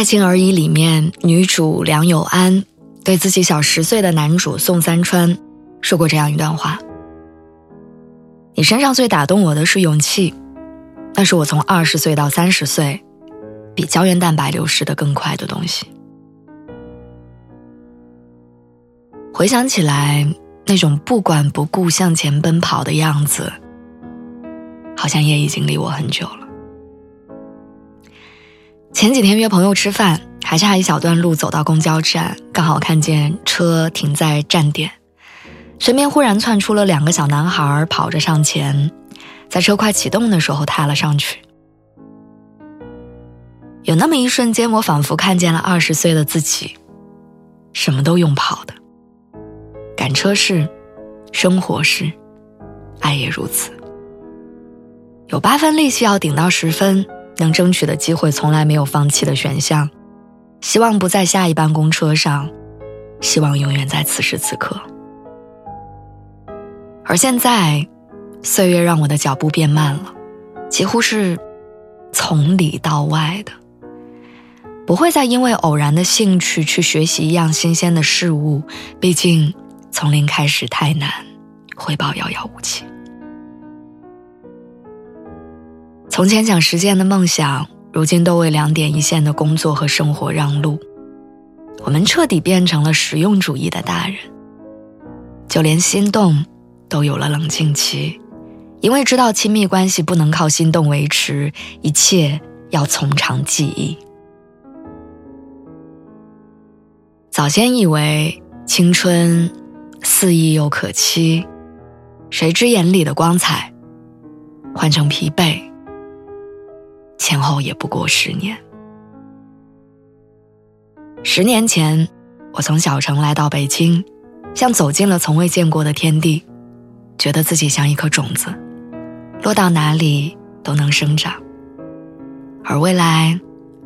爱情而已》里面，女主梁友安对自己小十岁的男主宋三川说过这样一段话：“你身上最打动我的是勇气，那是我从二十岁到三十岁，比胶原蛋白流失的更快的东西。”回想起来，那种不管不顾向前奔跑的样子，好像也已经离我很久了。前几天约朋友吃饭，还差一小段路走到公交站，刚好看见车停在站点，身边忽然窜出了两个小男孩，跑着上前，在车快启动的时候踏了上去。有那么一瞬间，我仿佛看见了二十岁的自己，什么都用跑的，赶车是，生活是，爱也如此，有八分力气要顶到十分。能争取的机会，从来没有放弃的选项。希望不在下一班公车上，希望永远在此时此刻。而现在，岁月让我的脚步变慢了，几乎是从里到外的。不会再因为偶然的兴趣去学习一样新鲜的事物，毕竟从零开始太难，回报遥遥无期。从前想实现的梦想，如今都为两点一线的工作和生活让路。我们彻底变成了实用主义的大人，就连心动都有了冷静期，因为知道亲密关系不能靠心动维持，一切要从长计议。早先以为青春肆意又可期，谁知眼里的光彩换成疲惫。前后也不过十年。十年前，我从小城来到北京，像走进了从未见过的天地，觉得自己像一颗种子，落到哪里都能生长，而未来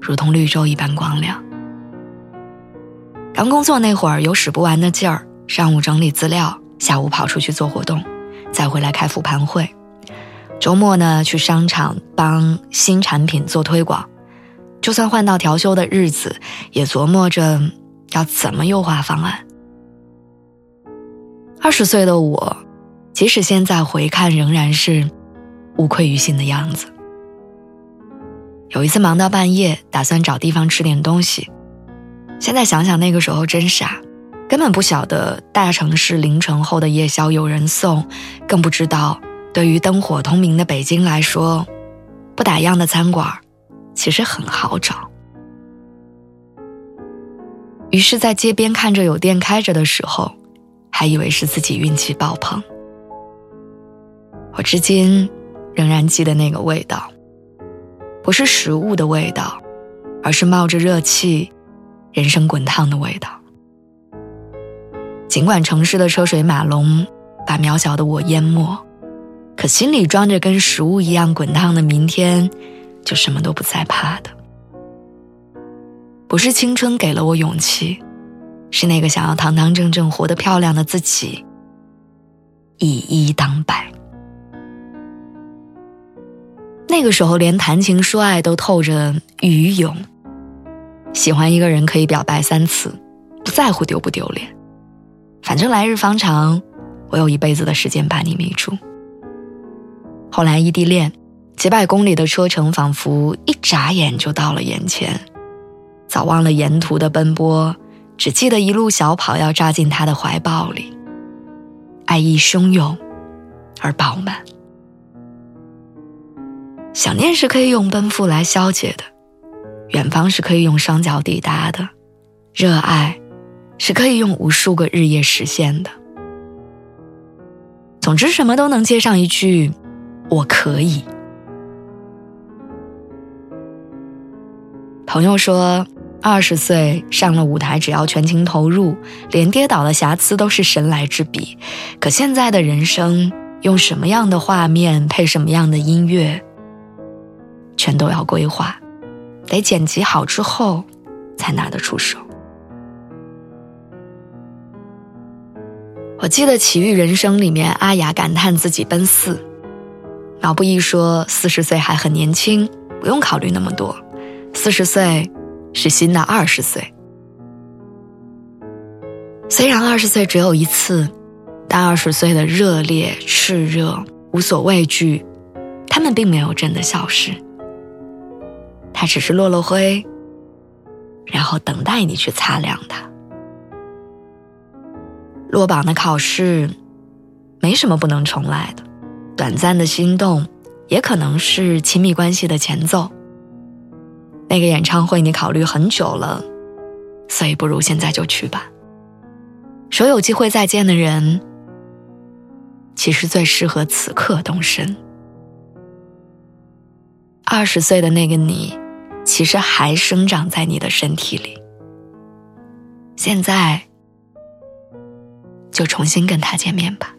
如同绿洲一般光亮。刚工作那会儿有使不完的劲儿，上午整理资料，下午跑出去做活动，再回来开复盘会。周末呢，去商场帮新产品做推广，就算换到调休的日子，也琢磨着要怎么优化方案。二十岁的我，即使现在回看，仍然是无愧于心的样子。有一次忙到半夜，打算找地方吃点东西，现在想想那个时候真傻，根本不晓得大城市凌晨后的夜宵有人送，更不知道。对于灯火通明的北京来说，不打烊的餐馆其实很好找。于是，在街边看着有店开着的时候，还以为是自己运气爆棚。我至今仍然记得那个味道，不是食物的味道，而是冒着热气、人生滚烫的味道。尽管城市的车水马龙把渺小的我淹没。可心里装着跟食物一样滚烫的明天，就什么都不再怕的。不是青春给了我勇气，是那个想要堂堂正正活得漂亮的自己，以一当百。那个时候连谈情说爱都透着愚勇，喜欢一个人可以表白三次，不在乎丢不丢脸，反正来日方长，我有一辈子的时间把你迷住。后来异地恋，几百公里的车程仿佛一眨眼就到了眼前，早忘了沿途的奔波，只记得一路小跑要扎进他的怀抱里。爱意汹涌而饱满，想念是可以用奔赴来消解的，远方是可以用双脚抵达的，热爱是可以用无数个日夜实现的。总之，什么都能接上一句。我可以。朋友说，二十岁上了舞台，只要全情投入，连跌倒的瑕疵都是神来之笔。可现在的人生，用什么样的画面配什么样的音乐，全都要规划，得剪辑好之后才拿得出手。我记得《奇遇人生》里面，阿雅感叹自己奔四，毛不易说：“四十岁还很年轻，不用考虑那么多。四十岁是新的二十岁。虽然二十岁只有一次，但二十岁的热烈、炽热、无所畏惧，他们并没有真的消失。它只是落了灰，然后等待你去擦亮它。”落榜的考试，没什么不能重来的。短暂的心动，也可能是亲密关系的前奏。那个演唱会你考虑很久了，所以不如现在就去吧。说有机会再见的人，其实最适合此刻动身。二十岁的那个你，其实还生长在你的身体里。现在。就重新跟他见面吧。